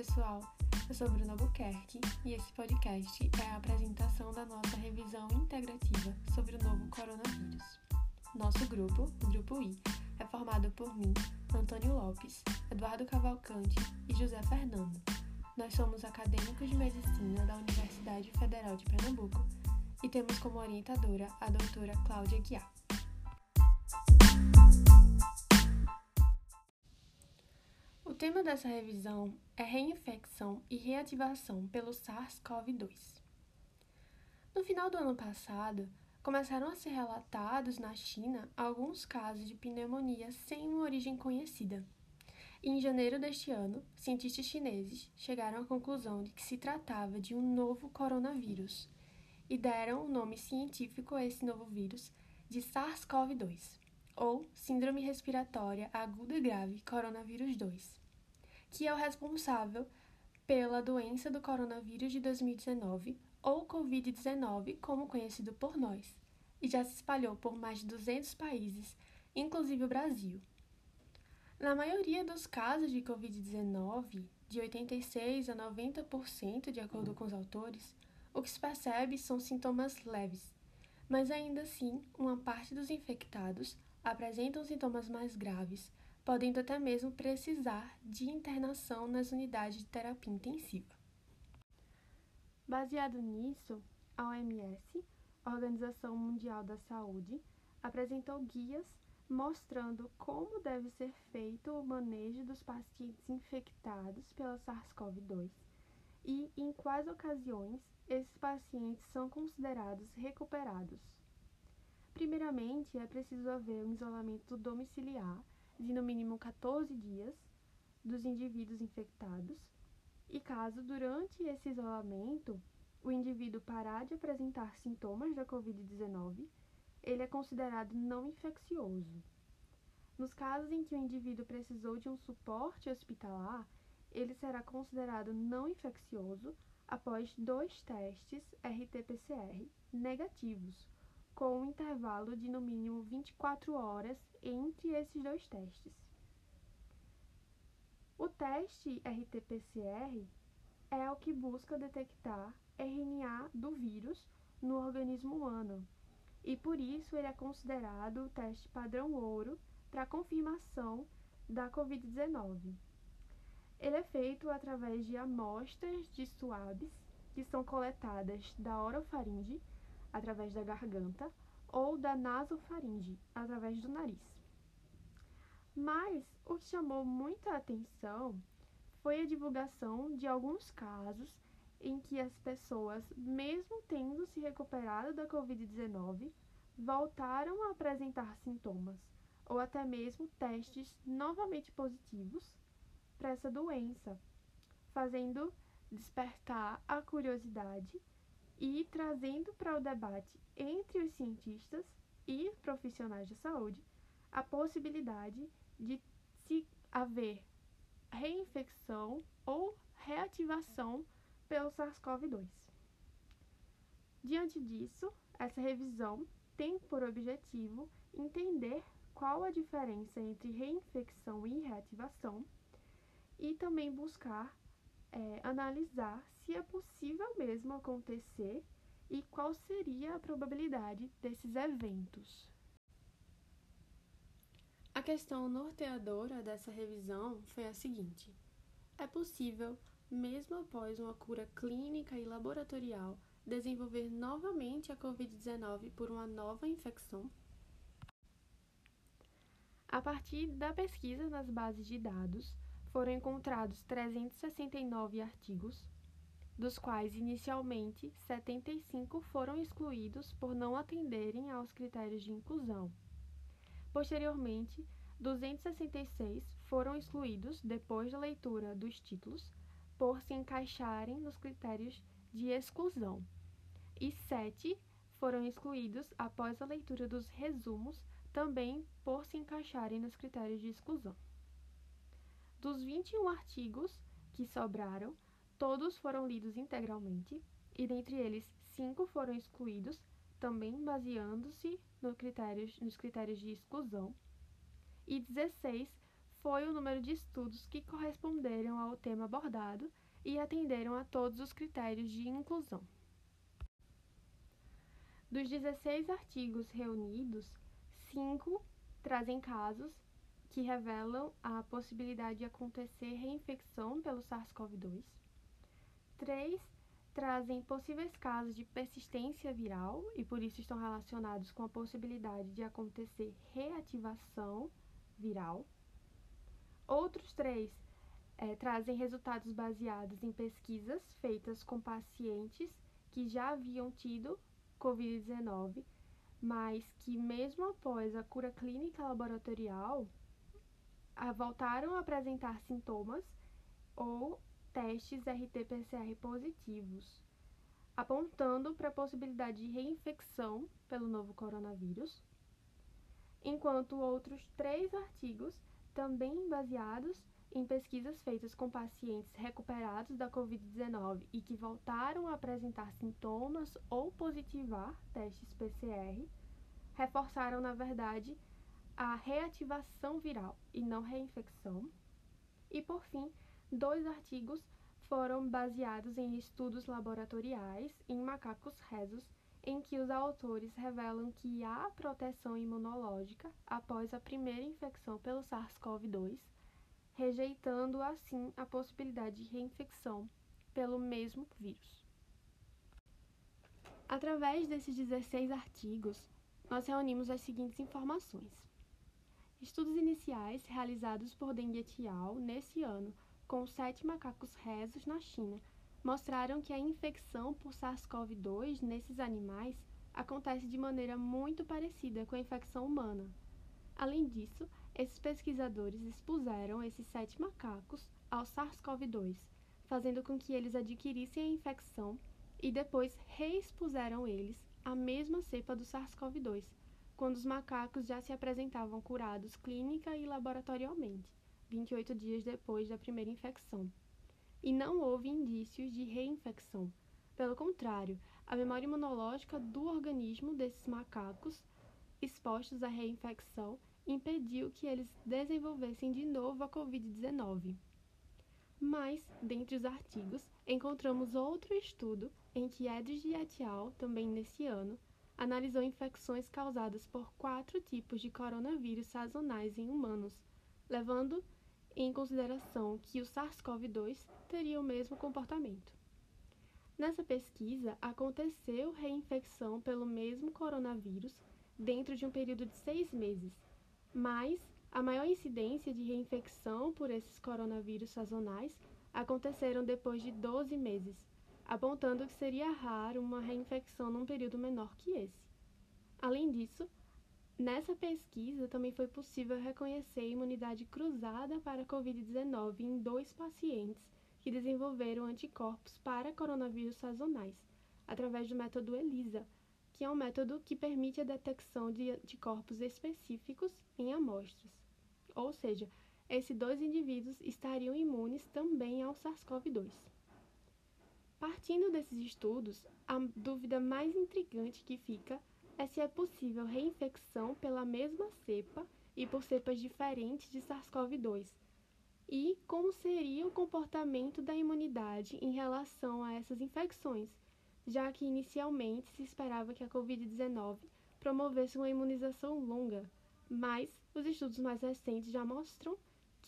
pessoal, eu sou Bruna Buquerque e esse podcast é a apresentação da nossa revisão integrativa sobre o novo coronavírus. Nosso grupo, o Grupo I, é formado por mim, Antônio Lopes, Eduardo Cavalcante e José Fernando. Nós somos acadêmicos de medicina da Universidade Federal de Pernambuco e temos como orientadora a doutora Cláudia Guiar. Tema dessa revisão é reinfecção e reativação pelo SARS-CoV-2. No final do ano passado, começaram a ser relatados na China alguns casos de pneumonia sem uma origem conhecida. Em janeiro deste ano, cientistas chineses chegaram à conclusão de que se tratava de um novo coronavírus e deram o nome científico a esse novo vírus de SARS-CoV-2, ou Síndrome Respiratória Aguda Grave Coronavírus 2 que é o responsável pela doença do coronavírus de 2019, ou Covid-19, como conhecido por nós, e já se espalhou por mais de 200 países, inclusive o Brasil. Na maioria dos casos de Covid-19, de 86 a 90%, de acordo com os autores, o que se percebe são sintomas leves, mas ainda assim, uma parte dos infectados apresentam sintomas mais graves, podendo até mesmo precisar de internação nas unidades de terapia intensiva. Baseado nisso, a OMS, Organização Mundial da Saúde, apresentou guias mostrando como deve ser feito o manejo dos pacientes infectados pela SARS-CoV-2 e em quais ocasiões esses pacientes são considerados recuperados. Primeiramente, é preciso haver um isolamento domiciliar de no mínimo 14 dias dos indivíduos infectados, e caso durante esse isolamento o indivíduo parar de apresentar sintomas da Covid-19, ele é considerado não infeccioso. Nos casos em que o indivíduo precisou de um suporte hospitalar, ele será considerado não infeccioso após dois testes RT-PCR negativos, com um intervalo de no mínimo 24 horas entre esses dois testes. O teste RT-PCR é o que busca detectar RNA do vírus no organismo humano e por isso ele é considerado o teste padrão ouro para confirmação da Covid-19. Ele é feito através de amostras de swabs que são coletadas da orofaringe através da garganta, ou da nasofaringe, através do nariz. Mas o que chamou muita atenção foi a divulgação de alguns casos em que as pessoas, mesmo tendo se recuperado da Covid-19, voltaram a apresentar sintomas ou até mesmo testes novamente positivos para essa doença, fazendo despertar a curiosidade e trazendo para o debate entre os cientistas e profissionais de saúde a possibilidade de se haver reinfecção ou reativação pelo SARS-CoV-2. Diante disso, essa revisão tem por objetivo entender qual a diferença entre reinfecção e reativação e também buscar é, analisar se é possível mesmo acontecer e qual seria a probabilidade desses eventos. A questão norteadora dessa revisão foi a seguinte: é possível, mesmo após uma cura clínica e laboratorial, desenvolver novamente a Covid-19 por uma nova infecção? A partir da pesquisa nas bases de dados, foram encontrados 369 artigos, dos quais inicialmente 75 foram excluídos por não atenderem aos critérios de inclusão. Posteriormente, 266 foram excluídos depois da leitura dos títulos por se encaixarem nos critérios de exclusão, e 7 foram excluídos após a leitura dos resumos, também por se encaixarem nos critérios de exclusão. Dos 21 artigos que sobraram, todos foram lidos integralmente, e dentre eles, cinco foram excluídos, também baseando-se no nos critérios de exclusão, e 16 foi o número de estudos que corresponderam ao tema abordado e atenderam a todos os critérios de inclusão. Dos 16 artigos reunidos, cinco trazem casos que revelam a possibilidade de acontecer reinfecção pelo SARS-CoV-2. Três trazem possíveis casos de persistência viral e por isso estão relacionados com a possibilidade de acontecer reativação viral. Outros três é, trazem resultados baseados em pesquisas feitas com pacientes que já haviam tido Covid-19, mas que, mesmo após a cura clínica laboratorial, voltaram a apresentar sintomas ou testes RT-PCR positivos, apontando para a possibilidade de reinfecção pelo novo coronavírus, enquanto outros três artigos, também baseados em pesquisas feitas com pacientes recuperados da Covid-19 e que voltaram a apresentar sintomas ou positivar testes PCR, reforçaram, na verdade, a reativação viral e não reinfecção. E, por fim, dois artigos foram baseados em estudos laboratoriais em macacos rezos, em que os autores revelam que há proteção imunológica após a primeira infecção pelo SARS-CoV-2 rejeitando assim a possibilidade de reinfecção pelo mesmo vírus. Através desses 16 artigos, nós reunimos as seguintes informações. Estudos iniciais realizados por Deng et al. nesse ano com sete macacos rezos na China mostraram que a infecção por SARS-CoV-2 nesses animais acontece de maneira muito parecida com a infecção humana. Além disso, esses pesquisadores expuseram esses sete macacos ao SARS-CoV-2, fazendo com que eles adquirissem a infecção e depois reexpuseram eles à mesma cepa do SARS-CoV-2, quando os macacos já se apresentavam curados clínica e laboratorialmente, 28 dias depois da primeira infecção. E não houve indícios de reinfecção. Pelo contrário, a memória imunológica do organismo desses macacos expostos à reinfecção impediu que eles desenvolvessem de novo a Covid-19. Mas, dentre os artigos, encontramos outro estudo em que Edris et al., também nesse ano, analisou infecções causadas por quatro tipos de coronavírus sazonais em humanos, levando em consideração que o SARS-CoV-2 teria o mesmo comportamento. Nessa pesquisa, aconteceu reinfecção pelo mesmo coronavírus dentro de um período de seis meses, mas a maior incidência de reinfecção por esses coronavírus sazonais aconteceram depois de 12 meses, apontando que seria raro uma reinfecção num período menor que esse. Além disso, nessa pesquisa também foi possível reconhecer imunidade cruzada para a Covid-19 em dois pacientes que desenvolveram anticorpos para coronavírus sazonais, através do método ELISA, que é um método que permite a detecção de anticorpos específicos em amostras. Ou seja, esses dois indivíduos estariam imunes também ao SARS-CoV-2. Partindo desses estudos, a dúvida mais intrigante que fica é se é possível reinfecção pela mesma cepa e por cepas diferentes de SARS-CoV-2, e como seria o comportamento da imunidade em relação a essas infecções, já que inicialmente se esperava que a Covid-19 promovesse uma imunização longa, mas os estudos mais recentes já mostram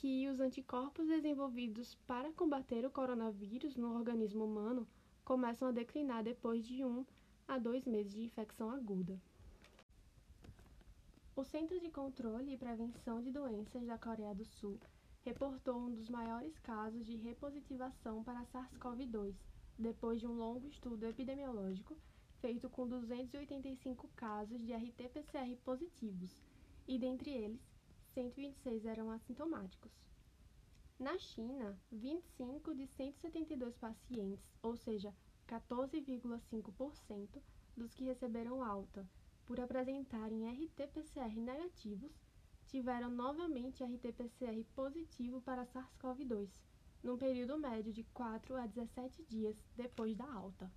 que os anticorpos desenvolvidos para combater o coronavírus no organismo humano começam a declinar depois de um a dois meses de infecção aguda. O Centro de Controle e Prevenção de Doenças da Coreia do Sul reportou um dos maiores casos de repositivação para SARS-CoV-2 depois de um longo estudo epidemiológico feito com 285 casos de RT-PCR positivos, e dentre eles, 126 eram assintomáticos. Na China, 25 de 172 pacientes, ou seja, 14,5% dos que receberam alta por apresentarem RT-PCR negativos, tiveram novamente RT-PCR positivo para SARS-CoV-2 num período médio de 4 a 17 dias depois da alta.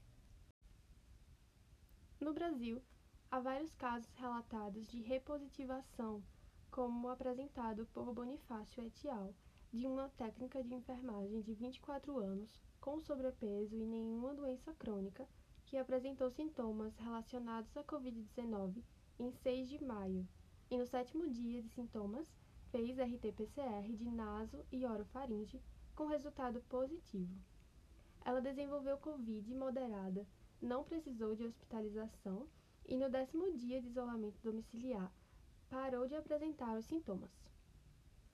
No Brasil, há vários casos relatados de repositivação como apresentado por Bonifácio et al., de uma técnica de enfermagem de 24 anos, com sobrepeso e nenhuma doença crônica, que apresentou sintomas relacionados à Covid-19 em 6 de maio, e no sétimo dia de sintomas fez RT-PCR de naso e orofaringe com resultado positivo. Ela desenvolveu Covid moderada, não precisou de hospitalização e no décimo dia de isolamento domiciliar parou de apresentar os sintomas.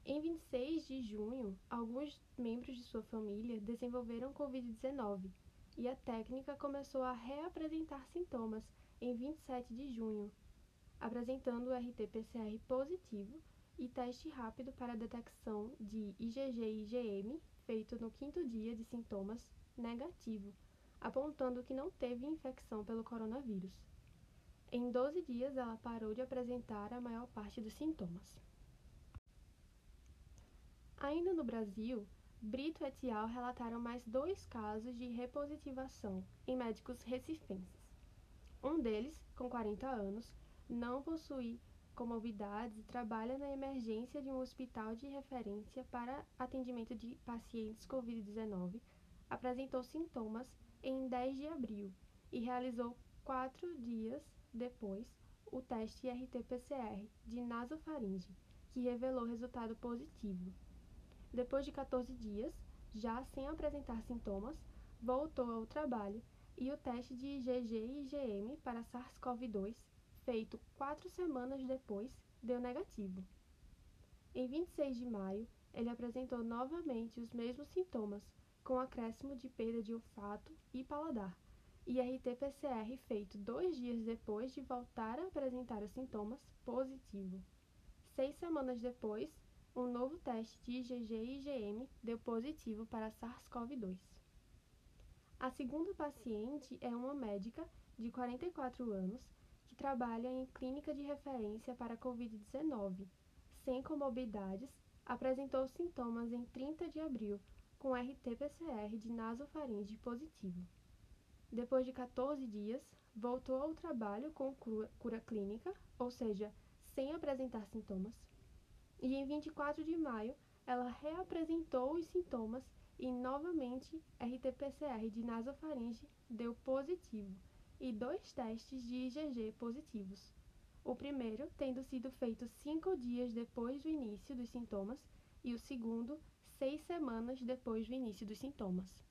Em 26 de junho, alguns membros de sua família desenvolveram Covid-19 e a técnica começou a reapresentar sintomas em 27 de junho, apresentando o RT-PCR positivo e teste rápido para detecção de IgG e IgM feito no quinto dia de sintomas negativo, apontando que não teve infecção pelo coronavírus. Em 12 dias, ela parou de apresentar a maior parte dos sintomas. Ainda no Brasil, Brito et al. relataram mais dois casos de repositivação em médicos recifenses. Um deles, com 40 anos, não possui comorbidades e trabalha na emergência de um hospital de referência para atendimento de pacientes Covid-19, apresentou sintomas em 10 de abril e realizou quatro dias depois o teste RT-PCR de nasofaringe, que revelou resultado positivo. Depois de 14 dias, já sem apresentar sintomas, voltou ao trabalho e o teste de IgG e IgM para SARS-CoV-2, feito quatro semanas depois, deu negativo. Em 26 de maio, ele apresentou novamente os mesmos sintomas, com acréscimo de perda de olfato e paladar, e RT-PCR feito dois dias depois de voltar a apresentar os sintomas, positivo. Seis semanas depois, um novo teste de IgG e IgM deu positivo para SARS-CoV-2. A segunda paciente é uma médica de 44 anos que trabalha em clínica de referência para Covid-19, sem comorbidades, apresentou sintomas em 30 de abril com RT-PCR de nasofaringe positivo. Depois de 14 dias, voltou ao trabalho com cura, clínica, ou seja, sem apresentar sintomas, e em 24 de maio ela reapresentou os sintomas e novamente RT-PCR de nasofaringe deu positivo e dois testes de IgG positivos. O primeiro tendo sido feito cinco dias depois do início dos sintomas e o segundo seis semanas depois do início dos sintomas.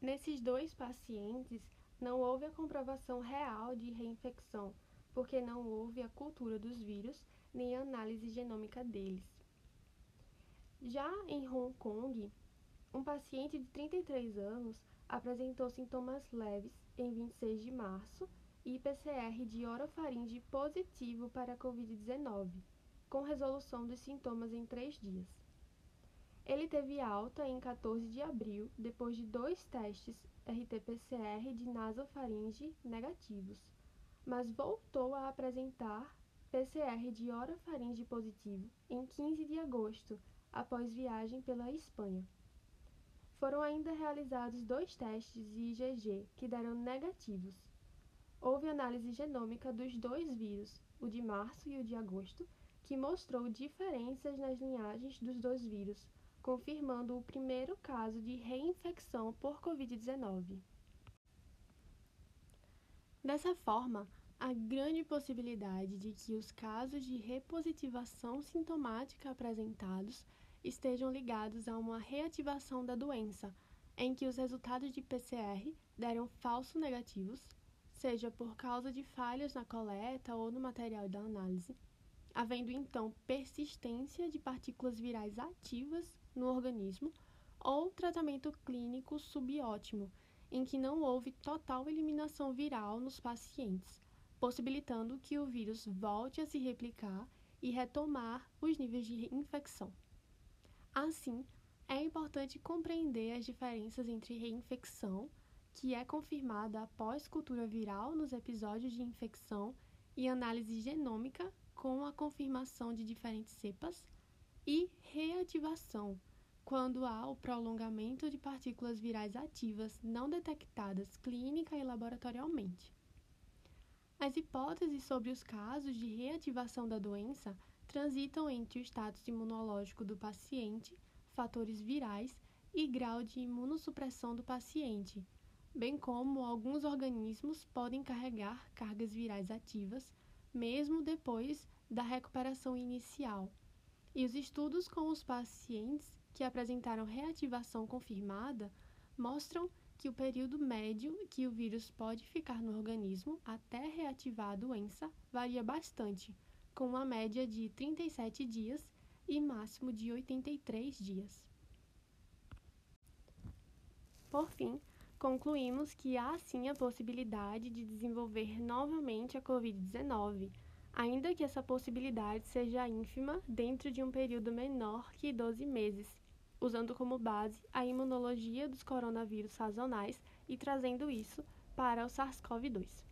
Nesses dois pacientes, não houve a comprovação real de reinfecção, porque não houve a cultura dos vírus nem a análise genômica deles. Já em Hong Kong, um paciente de 33 anos apresentou sintomas leves em 26 de março e PCR de orofaringe positivo para a Covid-19, com resolução dos sintomas em três dias. Ele teve alta em 14 de abril, depois de dois testes RT-PCR de nasofaringe negativos, mas voltou a apresentar PCR de orofaringe positivo em 15 de agosto, após viagem pela Espanha. Foram ainda realizados dois testes de IgG que deram negativos. Houve análise genômica dos dois vírus, o de março e o de agosto, que mostrou diferenças nas linhagens dos dois vírus, confirmando o primeiro caso de reinfecção por Covid-19. Dessa forma, a grande possibilidade de que os casos de repositivação sintomática apresentados estejam ligados a uma reativação da doença, em que os resultados de PCR deram falso negativos, seja por causa de falhas na coleta ou no material da análise, havendo então persistência de partículas virais ativas no organismo, ou tratamento clínico subótimo, em que não houve total eliminação viral nos pacientes possibilitando que o vírus volte a se replicar e retomar os níveis de infecção. Assim, é importante compreender as diferenças entre reinfecção, que é confirmada após cultura viral nos episódios de infecção, e análise genômica, com a confirmação de diferentes cepas, e reativação, quando há o prolongamento de partículas virais ativas não detectadas clínica e laboratorialmente. As hipóteses sobre os casos de reativação da doença transitam entre o status imunológico do paciente, fatores virais e grau de imunossupressão do paciente, bem como alguns organismos podem carregar cargas virais ativas mesmo depois da recuperação inicial. E os estudos com os pacientes que apresentaram reativação confirmada mostram que o período médio que o vírus pode ficar no organismo até reativar a doença varia bastante, com uma média de 37 dias e máximo de 83 dias. Por fim, concluímos que há sim a possibilidade de desenvolver novamente a Covid-19, ainda que essa possibilidade seja ínfima dentro de um período menor que 12 meses, usando como base a imunologia dos coronavírus sazonais e trazendo isso para o SARS-CoV-2.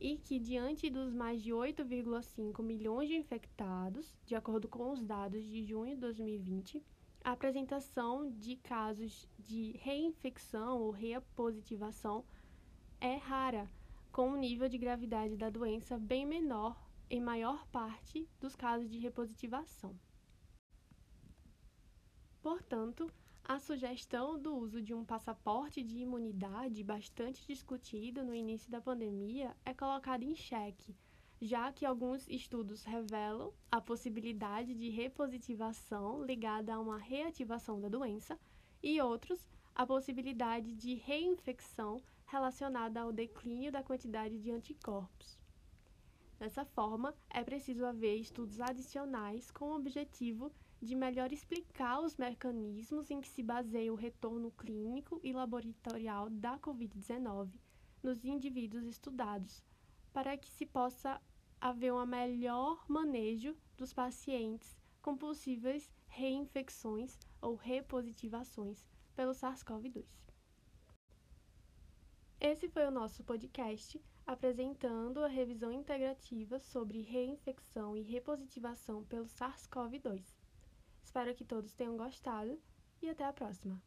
E que, diante dos mais de 8,5 milhões de infectados, de acordo com os dados de junho de 2020, a apresentação de casos de reinfecção ou repositivação é rara, com um nível de gravidade da doença bem menor em maior parte dos casos de repositivação. Portanto, a sugestão do uso de um passaporte de imunidade, bastante discutida no início da pandemia, é colocada em xeque, já que alguns estudos revelam a possibilidade de repositivação ligada a uma reativação da doença e outros a possibilidade de reinfecção relacionada ao declínio da quantidade de anticorpos. Dessa forma, é preciso haver estudos adicionais com o objetivo de melhor explicar os mecanismos em que se baseia o retorno clínico e laboratorial da Covid-19 nos indivíduos estudados, para que se possa haver um melhor manejo dos pacientes com possíveis reinfecções ou repositivações pelo SARS-CoV-2. Esse foi o nosso podcast apresentando a revisão integrativa sobre reinfecção e repositivação pelo SARS-CoV-2. Espero que todos tenham gostado e até a próxima!